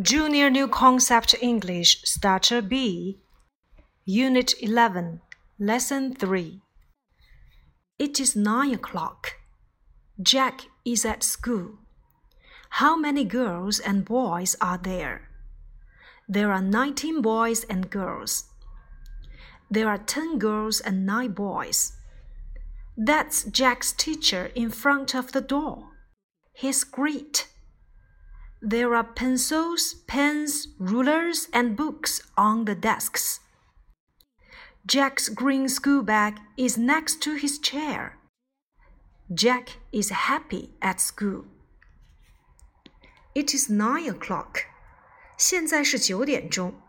Junior New Concept English Starter B, Unit 11, Lesson 3. It is nine o'clock. Jack is at school. How many girls and boys are there? There are 19 boys and girls. There are 10 girls and 9 boys. That's Jack's teacher in front of the door. He's great. There are pencils, pens, rulers, and books on the desks. Jack's green school bag is next to his chair. Jack is happy at school. It is nine o'clock. 现在是九点钟。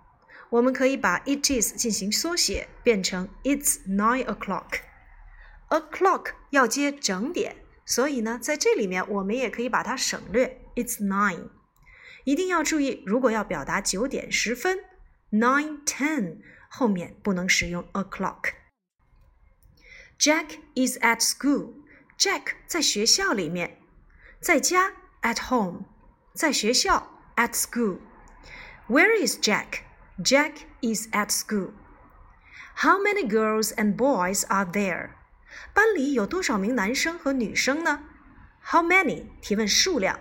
我们可以把 it is 进行缩写，变成 it's nine o'clock。o'clock 要接整点，所以呢，在这里面我们也可以把它省略，it's nine。 一定要注意，如果要表达九点十分，nine ten 后面不能使用 o'clock。Jack is at school. Jack 在学校里面，在家 at home，在学校 at school。Where is Jack? Jack is at school. How many girls and boys are there? 班里有多少名男生和女生呢？How many 提问数量。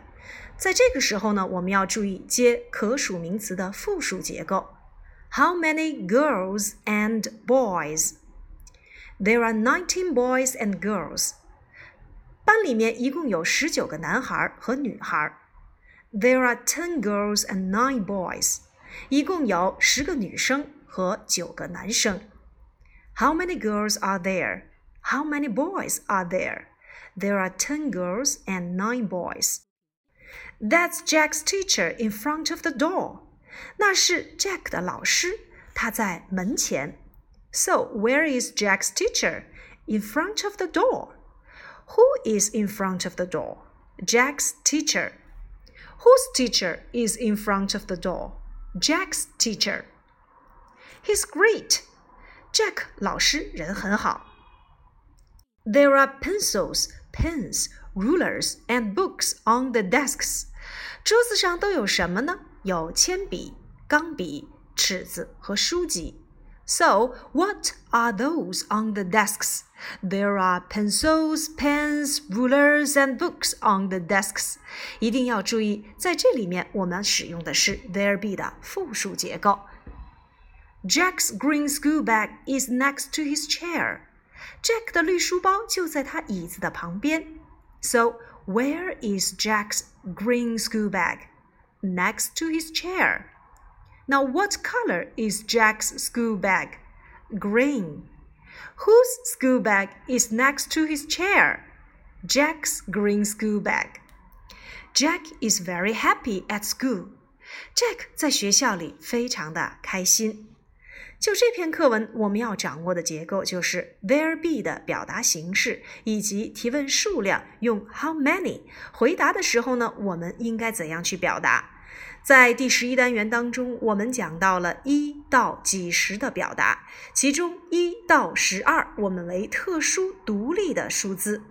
在这个时候呢，我们要注意接可数名词的复数结构。How many girls and boys? There are nineteen boys and girls. 班里面一共有十九个男孩和女孩。There are ten girls and nine boys. 一共有十个女生和九个男生。How many girls are there? How many boys are there? There are ten girls and nine boys. That's Jack's teacher in front of the door. 那是 Jack 的老师，他在门前。So where is Jack's teacher? In front of the door. Who is in front of the door? Jack's teacher. Whose teacher is in front of the door? Jack's teacher. He's great. Jack 老师人很好。There are pencils, pens, rulers, and books on the desks. 桌子上都有什么呢？有铅笔、钢笔、尺子和书籍。So, what are those on the desks? There are pencils, pens, rulers, and books on the desks. 一定要注意，在这里面我们使用的是 there be 的复数结构。Jack's green school bag is next to his chair. Jack 的绿书包就在他椅子的旁边。So, where is Jack's green school bag? Next to his chair. Now, what color is Jack's school bag? Green. Whose school bag is next to his chair? Jack's green school bag. Jack is very happy at school. Jack 在学校里非常的开心。 就这篇课文，我们要掌握的结构就是 there be 的表达形式，以及提问数量用 how many。回答的时候呢，我们应该怎样去表达？在第十一单元当中，我们讲到了一到几十的表达，其中一到十二我们为特殊独立的数字，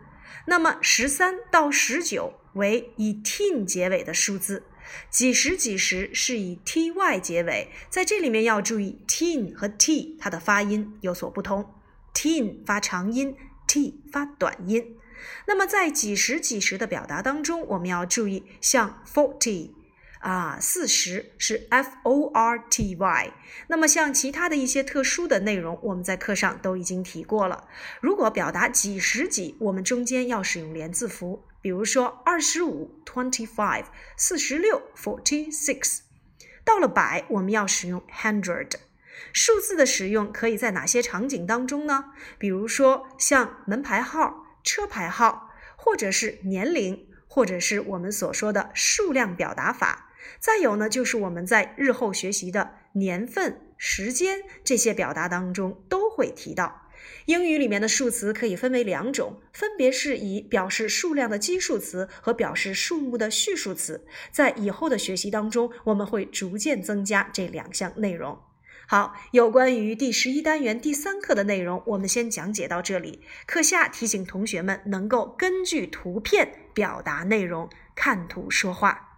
那么十三到十九为以 teen 结尾的数字。几十几十是以 ty 结尾，在这里面要注意 teen 和 t 它的发音有所不同，teen 发长音，t 发短音。那么在几十几十的表达当中，我们要注意，像 forty 啊，四十是 f o r t y。那么像其他的一些特殊的内容，我们在课上都已经提过了。如果表达几十几，我们中间要使用连字符。比如说二十五 twenty five，四十六 forty six，到了百我们要使用 hundred。数字的使用可以在哪些场景当中呢？比如说像门牌号、车牌号，或者是年龄，或者是我们所说的数量表达法。再有呢，就是我们在日后学习的年份、时间这些表达当中都会提到。英语里面的数词可以分为两种，分别是以表示数量的基数词和表示数目的序数词。在以后的学习当中，我们会逐渐增加这两项内容。好，有关于第十一单元第三课的内容，我们先讲解到这里。课下提醒同学们能够根据图片表达内容，看图说话。